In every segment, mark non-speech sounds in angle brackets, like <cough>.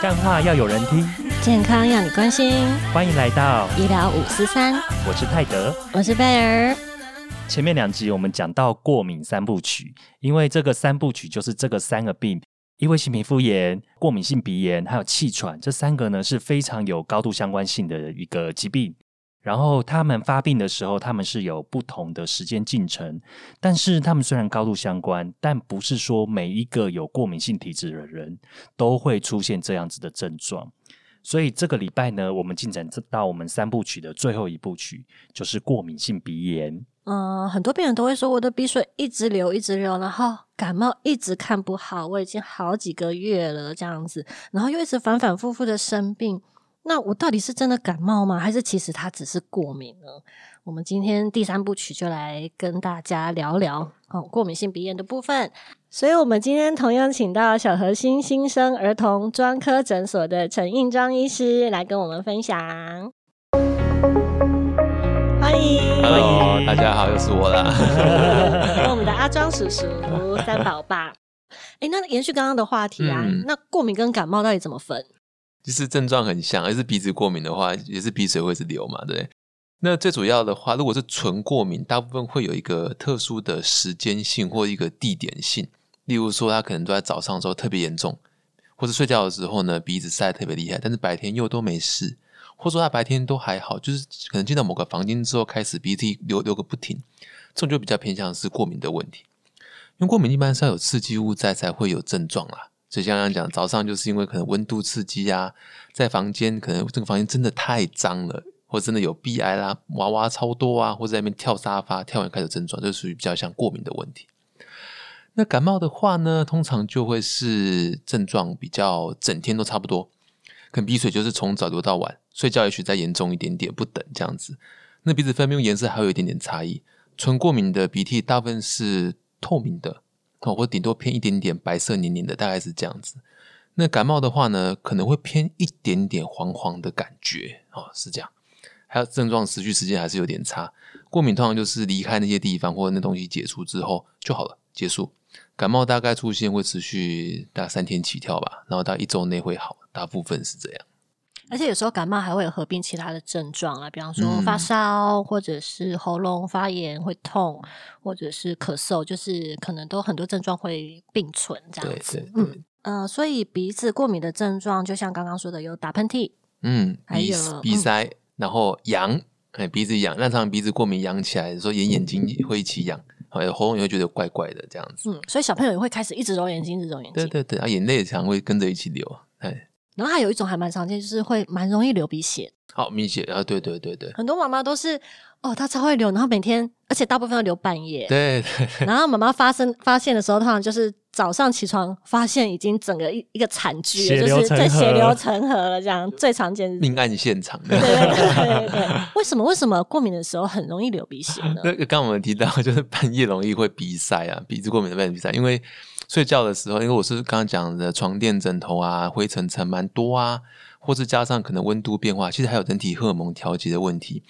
干话要有人听，健康要你关心。欢迎来到医疗五四三，我是泰德，我是贝尔。前面两集我们讲到过敏三部曲，因为这个三部曲就是这个三个病：异位性皮肤炎、过敏性鼻炎，还有气喘，这三个呢是非常有高度相关性的一个疾病。然后他们发病的时候，他们是有不同的时间进程，但是他们虽然高度相关，但不是说每一个有过敏性体质的人都会出现这样子的症状。所以这个礼拜呢，我们进展到我们三部曲的最后一部曲，就是过敏性鼻炎。嗯，很多病人都会说，我的鼻水一直流，一直流，然后感冒一直看不好，我已经好几个月了这样子，然后又一直反反复复的生病。那我到底是真的感冒吗？还是其实它只是过敏呢？我们今天第三部曲就来跟大家聊聊哦，过敏性鼻炎的部分。所以，我们今天同样请到小核心新生儿童专科诊所的陈应章医师来跟我们分享。欢迎，Hello，大家好，又是我啦。<laughs> 我们的阿庄叔叔三宝爸。哎，那延续刚刚的话题啊，那过敏跟感冒到底怎么分？其实症状很像，而是鼻子过敏的话，也是鼻水会是流嘛，对。那最主要的话，如果是纯过敏，大部分会有一个特殊的时间性或一个地点性。例如说，他可能都在早上的时候特别严重，或者睡觉的时候呢，鼻子塞特别厉害，但是白天又都没事，或者说他白天都还好，就是可能进到某个房间之后开始鼻涕流流个不停，这种就比较偏向是过敏的问题。因为过敏一般是要有刺激物在才会有症状啦。所以像刚刚讲，早上就是因为可能温度刺激啊，在房间可能这个房间真的太脏了，或真的有鼻癌啦、娃娃超多啊，或者在那边跳沙发，跳完开始症状，就属于比较像过敏的问题。那感冒的话呢，通常就会是症状比较整天都差不多，可能鼻水就是从早流到晚，睡觉也许再严重一点点不等这样子。那鼻子分泌物颜色还有一点点差异，纯过敏的鼻涕大部分是透明的。哦，或顶多偏一点点白色黏黏的，大概是这样子。那感冒的话呢，可能会偏一点点黄黄的感觉，哦，是这样。还有症状持续时间还是有点差。过敏通常就是离开那些地方或者那东西解除之后就好了，结束。感冒大概出现会持续大概三天起跳吧，然后到一周内会好，大部分是这样。而且有时候感冒还会有合并其他的症状啊，比方说发烧，或者是喉咙发炎会痛，或者是咳嗽，就是可能都很多症状会并存这样子。嗯呃，所以鼻子过敏的症状，就像刚刚说的，有打喷嚏，嗯，还有鼻塞，然后痒，哎，鼻子痒，那常常鼻子过敏痒起来，说眼眼睛会一起痒，还有喉咙也会觉得怪怪的这样子。嗯，所以小朋友也会开始一直揉眼睛，一直揉眼睛。对对对，啊，眼泪常会跟着一起流，哎。然后还有一种还蛮常见，就是会蛮容易流鼻血。好，鼻血啊，对对对对，很多妈妈都是哦，她超会流，然后每天，而且大部分都流半夜。对对。然后妈妈发生发现的时候，通常就是早上起床发现已经整个一一个惨剧，就是在血流成河了，这样最常见。命案现场。对对对 <laughs> 对。为什么为什么过敏的时候很容易流鼻血呢？<laughs> 刚刚我们提到，就是半夜容易会鼻塞啊，鼻子过敏的半夜鼻塞，因为。睡觉的时候，因为我是刚刚讲的床垫、枕头啊，灰尘尘蛮多啊，或是加上可能温度变化，其实还有人体荷尔蒙调节的问题，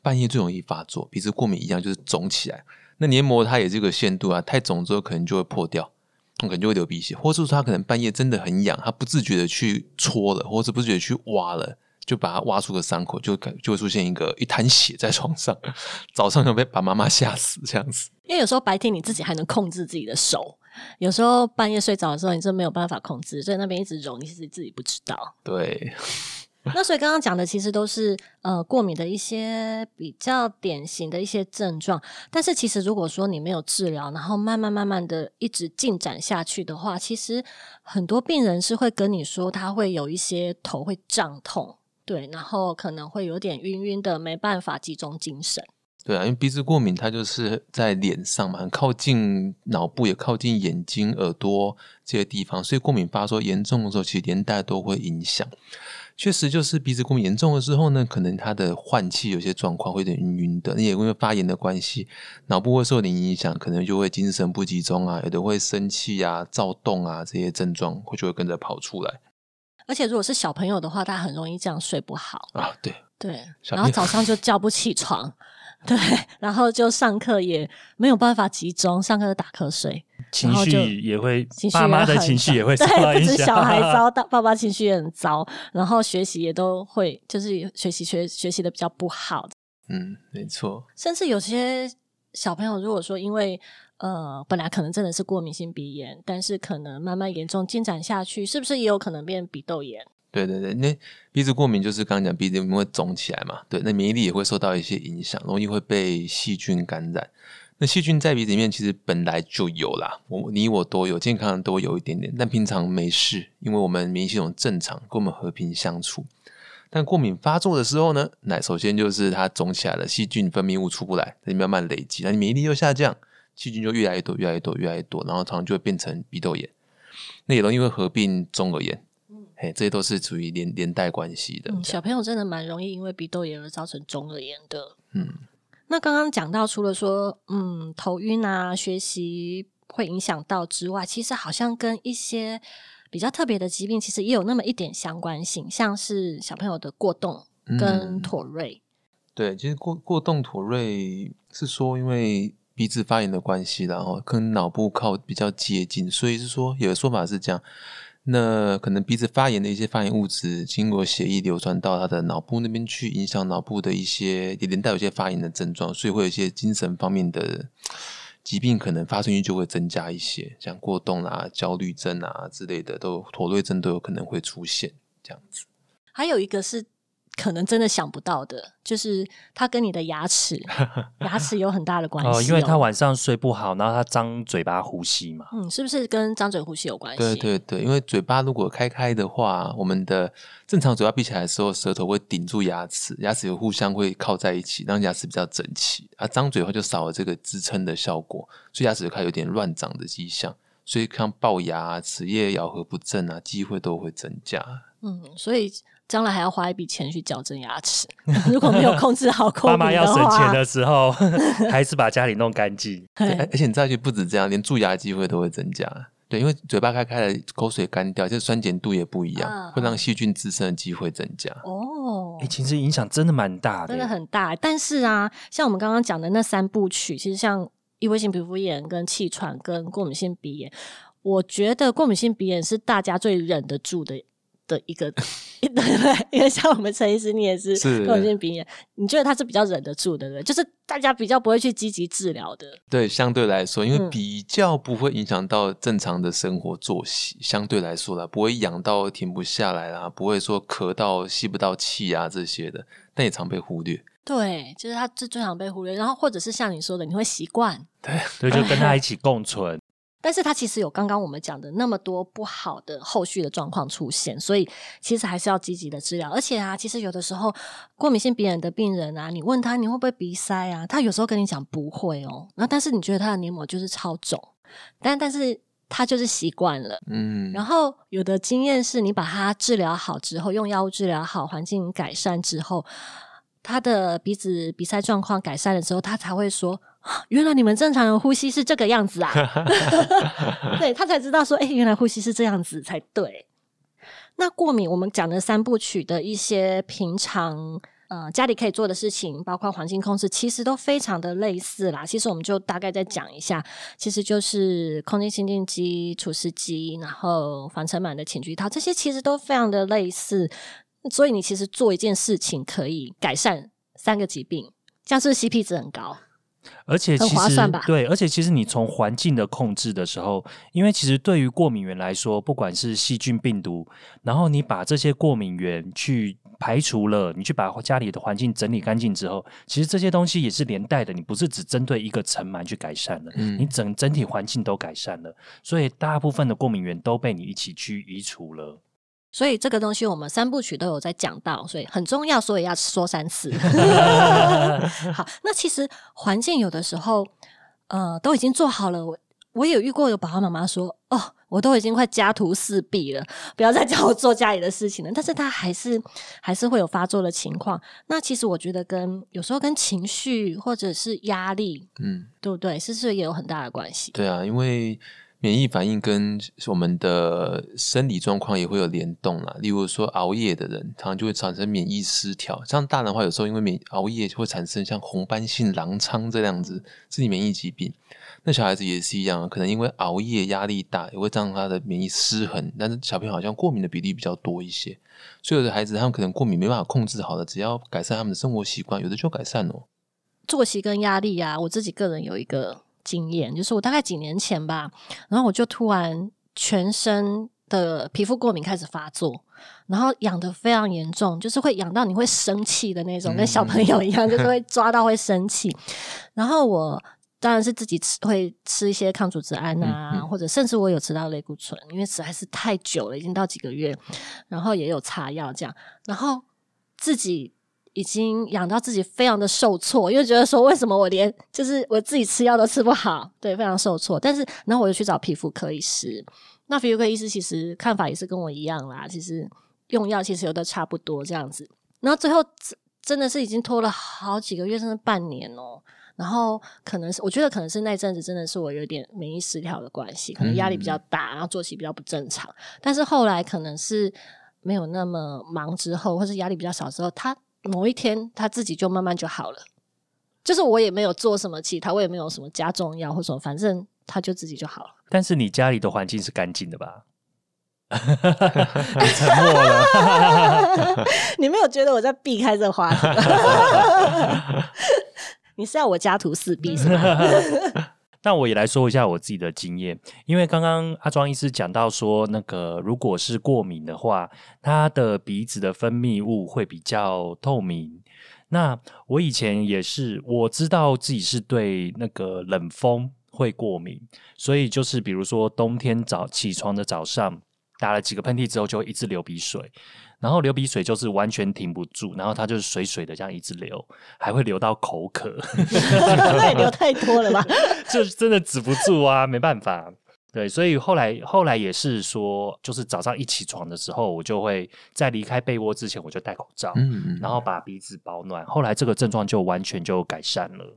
半夜最容易发作，鼻子过敏一样就是肿起来。那黏膜它也是个限度啊，太肿之后可能就会破掉，可能就会流鼻血，或是说他可能半夜真的很痒，他不自觉的去搓了，或是不自觉去挖了，就把它挖出个伤口，就感就会出现一个一滩血在床上，<laughs> 早上就被把妈妈吓死这样子。因为有时候白天你自己还能控制自己的手。有时候半夜睡着的时候，你真没有办法控制，所以那边一直揉，你是自己不知道。对。<laughs> 那所以刚刚讲的其实都是呃过敏的一些比较典型的一些症状，但是其实如果说你没有治疗，然后慢慢慢慢的一直进展下去的话，其实很多病人是会跟你说他会有一些头会胀痛，对，然后可能会有点晕晕的，没办法集中精神。对啊，因为鼻子过敏，它就是在脸上嘛，很靠近脑部，也靠近眼睛、耳朵这些地方，所以过敏发作严重的时候，其实连带都会影响。确实，就是鼻子过敏严重的时候呢，可能他的换气有些状况会有点晕晕的，也因为发炎的关系，脑部会受点影响，可能就会精神不集中啊，有的会生气啊、躁动啊这些症状，会就会跟着跑出来。而且如果是小朋友的话，他很容易这样睡不好啊，对对，然后早上就叫不起床。对，然后就上课也没有办法集中，上课就打瞌睡。情然后就绪也会情，绪爸妈的情绪也会受对，不到影响。止小孩糟，大爸爸情绪也很糟，然后学习也都会，就是学习学学习的比较不好，嗯，没错，甚至有些小朋友如果说因为呃本来可能真的是过敏性鼻炎，但是可能慢慢严重进展下去，是不是也有可能变鼻窦炎？对对对，那鼻子过敏就是刚刚讲鼻子会肿起来嘛，对，那免疫力也会受到一些影响，容易会被细菌感染。那细菌在鼻子里面其实本来就有啦，我你我都有，健康人都有一点点，但平常没事，因为我们免疫系统正常，跟我们和平相处。但过敏发作的时候呢，那首先就是它肿起来了，细菌分泌物出不来，它就慢慢累积，那你免疫力又下降，细菌就越来越多，越来越多，越来越多，然后常常就会变成鼻窦炎，那也容易会合并中耳炎。嘿，这些都是属于连连带关系的。嗯，小朋友真的蛮容易因为鼻窦炎而造成中耳炎的。嗯，那刚刚讲到，除了说嗯头晕啊、学习会影响到之外，其实好像跟一些比较特别的疾病，其实也有那么一点相关性，像是小朋友的过动跟嗯妥瑞。对，其实过过动妥瑞是说因为鼻子发炎的关系，然后跟脑部靠比较接近，所以是说有的说法是这样。那可能鼻子发炎的一些发炎物质，经过血液流传到他的脑部那边去，影响脑部的一些，也连带有些发炎的症状，所以会有一些精神方面的疾病，可能发生率就会增加一些，像过动啊、焦虑症啊之类的，都妥瑞症都有可能会出现这样子。还有一个是可能真的想不到的，就是它跟你的牙齿 <laughs> 牙齿有很大的关系、哦，因为他晚上睡不好，然后他张嘴巴呼吸嘛。嗯，是不是跟张嘴呼吸有关系？对对对，因为嘴巴如果开开的话，我们的正常嘴巴闭起来的时候，舌头会顶住牙齿，牙齿有互相会靠在一起，让牙齿比较整齐。啊、张嘴的话就少了这个支撑的效果，所以牙齿就开始有点乱长的迹象。所以像龅牙、啊、齿叶咬合不正啊，机会都会增加。嗯，所以将来还要花一笔钱去矫正牙齿，<laughs> 如果没有控制好口爸 <laughs> 鼻妈要省钱，的时候，还是把家里弄干净。<laughs> 对而而且你再去不止这样，连蛀牙的机会都会增加。对，因为嘴巴开开了，口水干掉，就是酸碱度也不一样，嗯会让细菌滋生的机会增加。哦哎、，其实影响真的蛮大的，真的很大。但是啊，像我们刚刚讲的那三部曲，其实像异位性皮肤炎、跟气喘、跟过敏性鼻炎，我觉得过敏性鼻炎是大家最忍得住的。的一个，对不 <laughs> 对？因为像我们陈医师，你也是是过敏性鼻炎，你觉得他是比较忍得住的，对不对？就是大家比较不会去积极治疗的。对，相对来说，因为嗯比较不会影响到正常的生活作息，相对来说啦，不会痒到停不下来啦，不会说咳到吸不到气啊这些的，但也常被忽略。对，就是他是最常被忽略，然后或者是像你说的，你会习惯，对，就跟他一起共存。但是它其实有刚刚我们讲的那么多不好的后续的状况出现，所以其实还是要积极的治疗。而且啊，其实有的时候过敏性鼻炎的病人啊，你问他你会不会鼻塞啊，他有时候跟你讲不会哦，那但是你觉得他的黏膜就是超肿，但但是他就是习惯了。嗯，然后有的经验是你把它治疗好之后，用药物治疗好，环境改善之后，他的鼻子鼻塞状况改善了之后，他才会说：“啊原来你们正常人呼吸是这个样子啊！<laughs> ”对他才知道说：“哎、原来呼吸是这样子才对。”那过敏，我们讲的三部曲的一些平常呃家里可以做的事情，包括环境控制，其实都非常的类似啦。其实我们就大概再讲一下，其实就是空气清净机、除湿机，然后防尘螨的寝具套，这些其实都非常的类似。所以你其实做一件事情可以改善三个疾病，这样是不是 CP 值很高？而且其实对，而且其实你从环境的控制的时候，因为其实对于过敏源来说，不管是细菌、病毒，然后你把这些过敏源去排除了，你去把家里的环境整理干净之后，其实这些东西也是连带的，你不是只针对一个尘螨去改善了，嗯你整整体环境都改善了，所以大部分的过敏源都被你一起去移除了。所以这个东西我们三部曲都有在讲到，所以很重要，所以要说三次。<laughs> 好，那其实环境有的时候，呃，都已经做好了。我我有遇过有爸爸妈妈说，哦，我都已经快家徒四壁了，不要再叫我做家里的事情了。但是他还是还是会有发作的情况。那其实我觉得跟有时候跟情绪或者是压力，嗯，对不对？是不是也有很大的关系？对啊，因为免疫反应跟我们的生理状况也会有联动啦。例如说熬夜的人，常常就会产生免疫失调。像大人的话，有时候因为免熬夜就会产生像红斑性狼疮这样子自己免疫疾病。那小孩子也是一样，可能因为熬夜压力大，也会让他的免疫失衡。但是小朋友好像过敏的比例比较多一些，所以有的孩子他们可能过敏没办法控制好了，只要改善他们的生活习惯，有的就改善了。作息跟压力啊，我自己个人有一个经验，就是我大概几年前吧，然后我就突然全身的皮肤过敏开始发作，然后痒的非常严重，就是会痒到你会生气的那种，跟小朋友一样，就是会 <laughs> 抓到会生气。然后我当然是自己吃，会吃一些抗组织胺啊，或者甚至我有吃到类固醇，因为实在是太久了，已经到几个月，然后也有擦药这样，然后自己。已经养到自己非常的受挫，因为觉得说为什么我连就是我自己吃药都吃不好，对，非常受挫。但是然后我就去找皮肤科医师，那皮肤科医师其实看法也是跟我一样啦，其实用药其实有的差不多这样子。然后最后真的是已经拖了好几个月，甚至半年哦。然后可能是我觉得可能是那阵子真的是我有点免疫失调的关系，可能压力比较大，然后作息比较不正常。但是后来可能是没有那么忙之后，或是压力比较少之后，他。某一天，他自己就慢慢就好了，就是我也没有做什么其他，我也没有什么加重药或什么，反正他就自己就好了。但是你家里的环境是干净的吧？<laughs> <laughs> 你沉默了，你没有觉得我在避开这话题？<laughs> 你是要我家徒四壁是吗？那我也来说一下我自己的经验，因为刚刚阿庄医师讲到说，那个如果是过敏的话，他的鼻子的分泌物会比较透明。那我以前也是，我知道自己是对那个冷风会过敏，所以就是比如说冬天早起床的早上，打了几个喷嚏之后，就会一直流鼻水。然后流鼻水就是完全停不住，然后它就是水水的这样一直流，还会流到口渴，<laughs> 那也流太多了吧？<laughs> 就是真的止不住啊，没办法。对，所以后来后来也是说，就是早上一起床的时候，我就会在离开被窝之前，我就戴口罩，嗯，然后把鼻子保暖。后来这个症状就完全就改善了。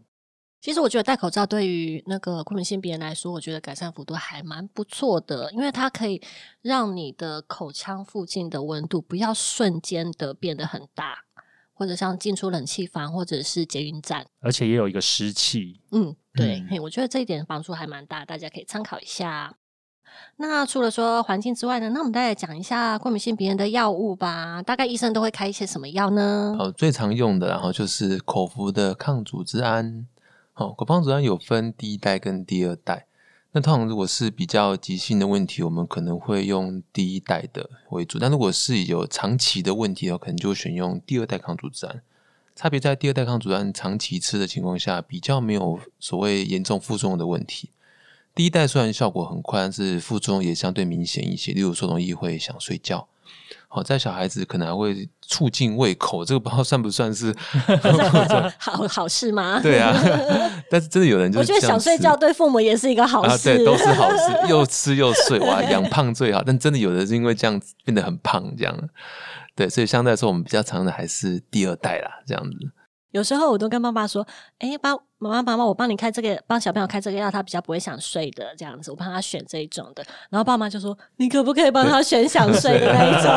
其实我觉得戴口罩对于那个过敏性鼻炎来说，我觉得改善幅度还蛮不错的，因为它可以让你的口腔附近的温度不要瞬间的变得很大，或者像进出冷气房或者是捷运站，而且也有一个湿气。嗯，对，我觉得这一点帮助还蛮大，大家可以参考一下。那除了说环境之外呢，那我们再来讲一下过敏性鼻炎的药物吧。大概医生都会开一些什么药呢？哦，最常用的，然后就是口服的抗组织胺。哦，口方组胺有分第一代跟第二代。那通常如果是比较急性的问题，我们可能会用第一代的为主。但如果是有长期的问题的话，可能就选用第二代抗组织胺。差别在第二代抗组织胺长期吃的情况下，比较没有所谓严重副作用的问题。第一代虽然效果很快，但是副作用也相对明显一些，例如说容易会想睡觉。好，在小孩子可能还会促进胃口，这个不知道算不算是 <laughs> 好好事吗？对啊，<laughs> 但是真的有人就我觉得想睡觉对父母也是一个好事，对，都是好事，<laughs> 又吃又睡，哇，养胖最好。但真的有的是因为这样子变得很胖，这样，对，所以相对来说，我们比较常的还是第二代啦，这样子。有时候我都跟爸爸说：“哎，爸，妈妈，妈妈，我帮你开这个，帮小朋友开这个药，他比较不会想睡的，这样子，我帮他选这一种的。”然后爸妈就说：“你可不可以帮他选想睡的那一种？”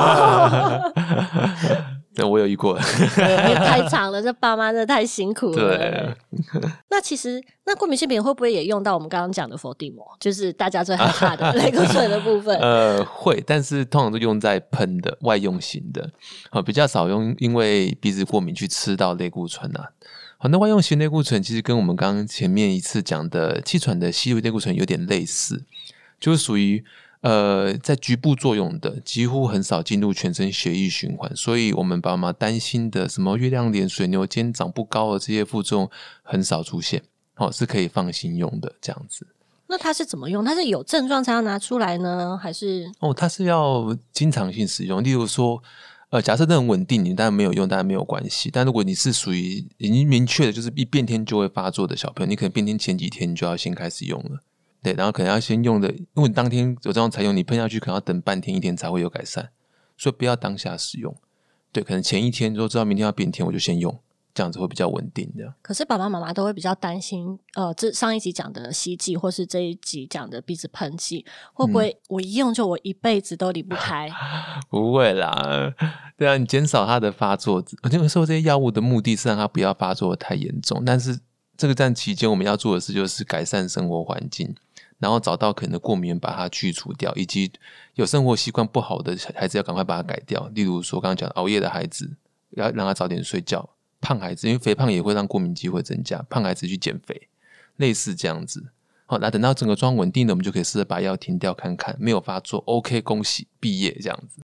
<laughs> 对，我有遇过，<laughs> 太长了，这爸妈真的太辛苦了。对，<laughs> 那其实那过敏性鼻炎会不会也用到我们刚刚讲的伏地魔，就是大家最害怕的类固醇的部分？<laughs> 呃，会，但是通常都用在喷的外用型的，啊，比较少用，因为鼻子过敏去吃到类固醇啊。好，那外用型类固醇其实跟我们刚刚前面一次讲的气喘的吸入类固醇有点类似，就是属于。呃，在局部作用的几乎很少进入全身血液循环，所以我们爸妈担心的什么月亮脸、水牛肩、长不高的这些副作用很少出现，哦，是可以放心用的这样子。那它是怎么用？它是有症状才要拿出来呢，还是？哦，它是要经常性使用。例如说，呃，假设这很稳定，你当然没有用，当然没有关系。但如果你是属于已经明确的，就是一变天就会发作的小朋友，你可能变天前几天你就要先开始用了。对，然后可能要先用的，因为当天有这样才用，你喷下去可能要等半天一天才会有改善，所以不要当下使用。对，可能前一天就知道明天要变天，我就先用，这样子会比较稳定的。可是爸爸妈妈都会比较担心，呃，这上一集讲的吸剂，或是这一集讲的鼻子喷剂，会不会我一用就我一辈子都离不开？<laughs> 不会啦，对啊，你减少它的发作。我有时候这些药物的目的是让它不要发作得太严重，但是这个站期间我们要做的事就是改善生活环境，然后找到可能的过敏源，把它去除掉，以及有生活习惯不好的孩子要赶快把它改掉。例如说刚刚讲熬夜的孩子，要让他早点睡觉；胖孩子，因为肥胖也会让过敏机会增加，胖孩子去减肥，类似这样子。好，那等到整个状稳定了，我们就可以试着把药停掉看看，没有发作，OK，恭喜毕业这样子。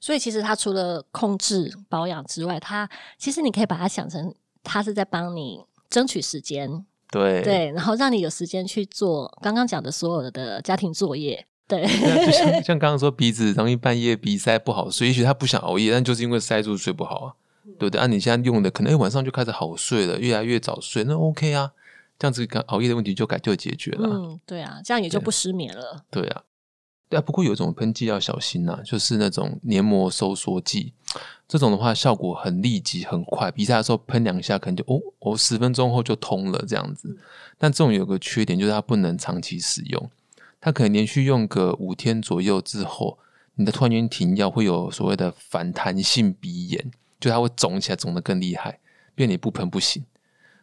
所以其实它除了控制保养之外，它其实你可以把它想成，它是在帮你争取时间，对对，然后让你有时间去做刚刚讲的所有的家庭作业，对，像 <laughs> 像刚刚说鼻子容易半夜鼻塞不好睡，也许他不想熬夜，但就是因为塞住睡不好啊，对不对？啊，你现在用的可能欸晚上就开始好睡了，越来越早睡，那 OK 啊，这样子熬夜的问题就改就解决了啊、嗯，对啊，这样也就不失眠了。对啊，对啊。不过有一种喷剂要小心呐、就是那种黏膜收缩剂，这种的话效果很立即很快，比赛的时候喷两下可能就哦哦十分钟后就通了这样子。但这种有个缺点就是它不能长期使用，它可能连续用个五天左右之后，你的突然间停药会有所谓的反弹性鼻炎，就它会肿起来，肿得更厉害，变你不喷不行。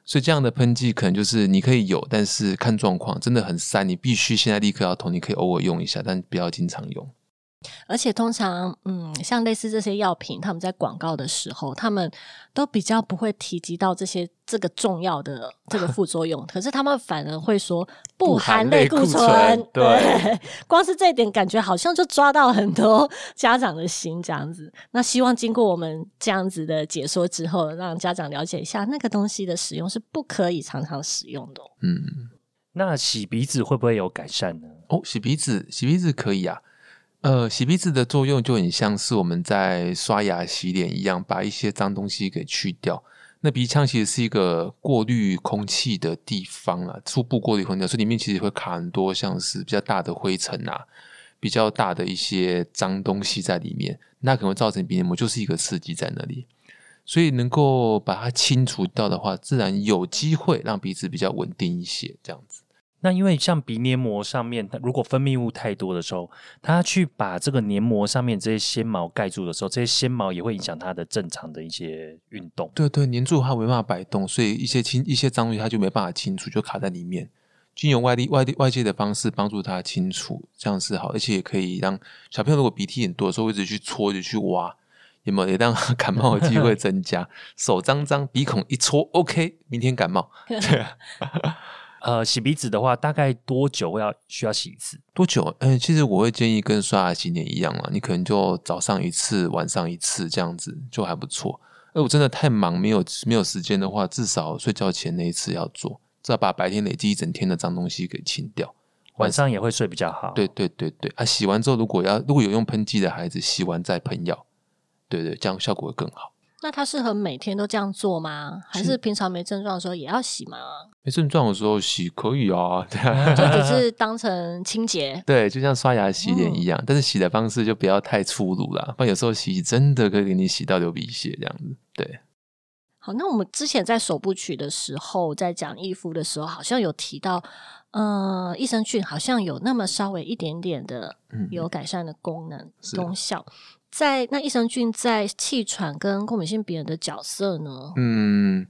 所以这样的喷剂可能就是你可以有，但是看状况，真的很塞，你必须现在立刻要投，你可以偶尔用一下，但不要经常用。而且通常，嗯，像类似这些药品，他们在广告的时候，他们都比较不会提及到这些这个重要的这个副作用，<laughs> 可是他们反而会说不含类固醇对 <laughs> 光是这一点，感觉好像就抓到很多 <laughs> 家长的心，这样子。那希望经过我们这样子的解说之后，让家长了解一下，那个东西的使用是不可以常常使用的哦、嗯，那洗鼻子会不会有改善呢？哦，洗鼻子，洗鼻子可以啊。呃，洗鼻子的作用就很像是我们在刷牙、洗脸一样，把一些脏东西给去掉。那鼻腔其实是一个过滤空气的地方啊，初步过滤空气，所以里面其实会卡很多像是比较大的灰尘啊，比较大的一些脏东西在里面，那可能会造成鼻黏膜就是一个刺激在那里。所以能够把它清除掉的话，自然有机会让鼻子比较稳定一些，这样子。那因为像鼻黏膜上面，它如果分泌物太多的时候，它去把这个黏膜上面这些纤毛盖住的时候，这些纤毛也会影响它的正常的一些运动。对对，黏住它没办法摆动，所以一些清一些脏东西它就没办法清除，就卡在里面。经由外力外力外界的方式帮助它清除，这样是好，而且也可以让小朋友如果鼻涕很多的时候，一直去搓，一直去挖，有没有也让 <laughs> 感冒的机会增加？<laughs> 手脏脏，鼻孔一搓，OK，明天感冒。<laughs> 对啊，呃，洗鼻子的话，大概多久要需要洗一次？多久？嗯，其实我会建议跟刷牙洗脸一样啊，你可能就早上一次，晚上一次这样子就还不错。哎我真的太忙，没有没有时间的话，至少睡觉前那一次要做，至少把白天累积一整天的脏东西给清掉。晚上也会睡比较好。对对对对啊！洗完之后，如果要如果有用喷剂的孩子，洗完再喷药，对对，这样效果会更好。那它适合每天都这样做吗？还是平常没症状的时候也要洗吗？没症状的时候洗可以啊，对啊，就只是 <laughs> 当成清洁。对，就像刷牙洗脸一样，但是洗的方式就不要太粗鲁啦，不然有时候洗真的可以给你洗到流鼻血这样子。对，好，那我们之前在首部曲的时候，在讲义肤的时候，好像有提到，呃，益生菌好像有那么稍微一点点的嗯有改善的功能、是功效。在那益生菌在气喘跟过敏性鼻炎的角色呢？嗯，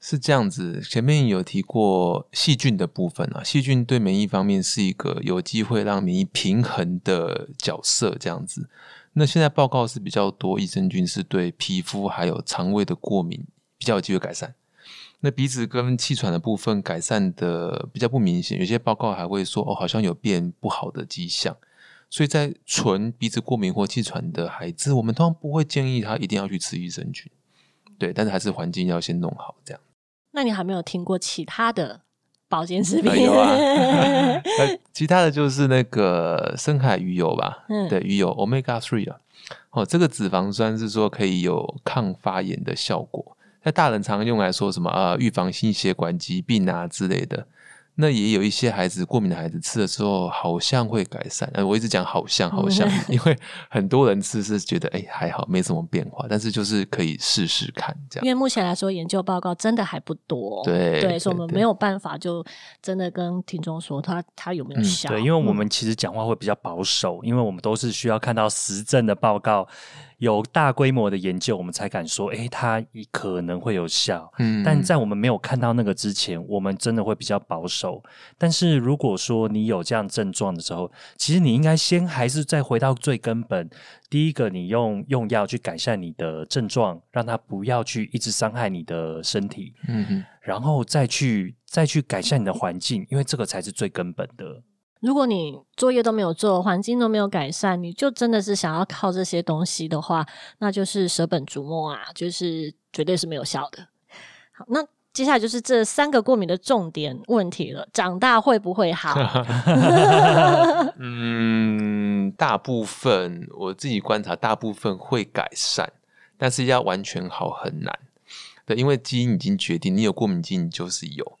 是这样子。前面有提过细菌的部分啊，细菌对免疫方面是一个有机会让免疫平衡的角色，这样子。那现在报告是比较多，益生菌是对皮肤还有肠胃的过敏比较有机会改善。那鼻子跟气喘的部分改善的比较不明显，有些报告还会说哦，好像有变不好的迹象。所以在纯鼻子过敏或气喘的孩子，我们通常不会建议他一定要去吃益生菌，对，但是还是环境要先弄好，这样。那你还没有听过其他的保健食品？啊 <laughs> 有啊呃，<laughs> 其他的就是那个深海鱼油吧，嗯对，鱼油 omega three 啊，哦，这个脂肪酸是说可以有抗发炎的效果，在大人常用来说什么呃预防心血管疾病啊之类的。那也有一些孩子过敏的孩子吃了之后好像会改善，呃，我一直讲好像好像，<laughs> 因为很多人吃是觉得哎还好没什么变化，但是就是可以试试看这样。因为目前来说，研究报告真的还不多，对对，所以我们没有办法就真的跟听众说他他有没有嗯效。对，因为我们其实讲话会比较保守，因为我们都是需要看到实证的报告，有大规模的研究，我们才敢说，诶，它可能会有效。嗯但在我们没有看到那个之前，我们真的会比较保守。但是如果说你有这样症状的时候，其实你应该先还是再回到最根本。第一个，你用用药去改善你的症状，让它不要去一直伤害你的身体，嗯哼然后再去再去改善你的环境，因为这个才是最根本的。如果你作业都没有做，环境都没有改善，你就真的是想要靠这些东西的话，那就是舍本逐末啊，就是绝对是没有效的。好，那接下来就是这三个过敏的重点问题了，长大会不会好？<laughs> 嗯，大部分我自己观察，大部分会改善，但是要完全好很难。对，因为基因已经决定，你有过敏基因你就是有。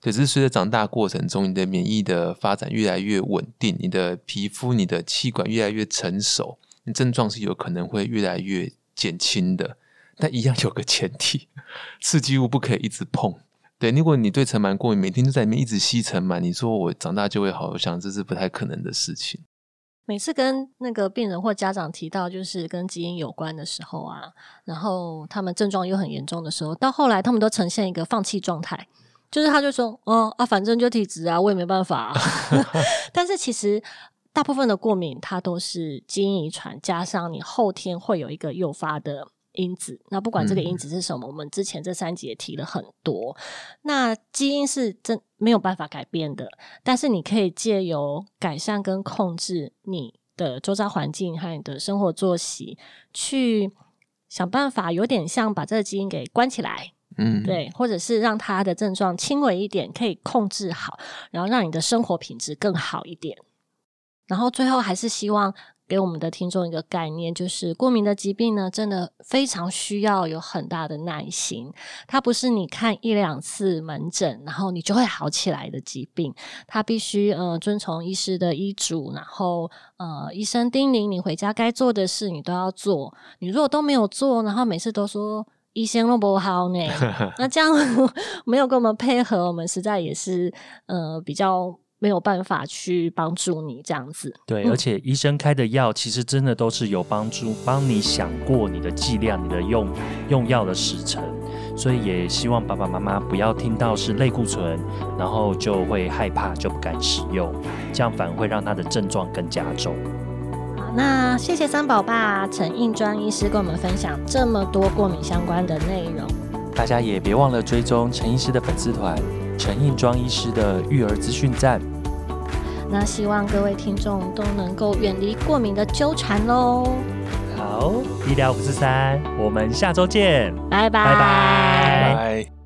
对，只是随着长大过程中，你的免疫的发展越来越稳定，你的皮肤、你的气管越来越成熟，你症状是有可能会越来越减轻的。但一样有个前提，刺激物不可以一直碰。对，如果你对尘螨过敏，每天都在里面一直吸尘螨，你说我长大就会好，我想这是不太可能的事情。每次跟那个病人或家长提到就是跟基因有关的时候啊，然后他们症状又很严重的时候，到后来他们都呈现一个放弃状态，就是他就说：“哦啊，反正就体质啊，我也没办法、啊。<laughs> ”但是其实大部分的过敏它都是基因遗传加上你后天会有一个诱发的。因子，那不管这个因子是什么，我们之前这三集也提了很多。那基因是真没有办法改变的，但是你可以借由改善跟控制你的周遭环境和你的生活作息，去想办法，有点像把这个基因给关起来，嗯，对，或者是让他的症状轻微一点，可以控制好，然后让你的生活品质更好一点。然后最后还是希望给我们的听众一个概念，就是过敏的疾病呢，真的非常需要有很大的耐心。它不是你看一两次门诊，然后你就会好起来的疾病。它必须呃遵从医师的医嘱，然后呃医生叮咛你回家该做的事你都要做。你如果都没有做，然后每次都说医生都不好呢，<laughs> 那这样 <laughs> 没有跟我们配合，我们实在也是呃比较没有办法去帮助你这样子。对，嗯而且医生开的药其实真的都是有帮助，帮你想过你的剂量、你的用用药的时程，所以也希望爸爸妈妈不要听到是类固醇，然后就会害怕，就不敢使用，这样反而会让他的症状更加重。好，那谢谢三宝爸陈应庄医师跟我们分享这么多过敏相关的内容。大家也别忘了追踪陈医师的粉丝团陈应庄医师的育儿资讯站。那希望各位听众都能够远离过敏的纠缠喽，好，医疗五四三，我们下周见。拜拜拜拜拜。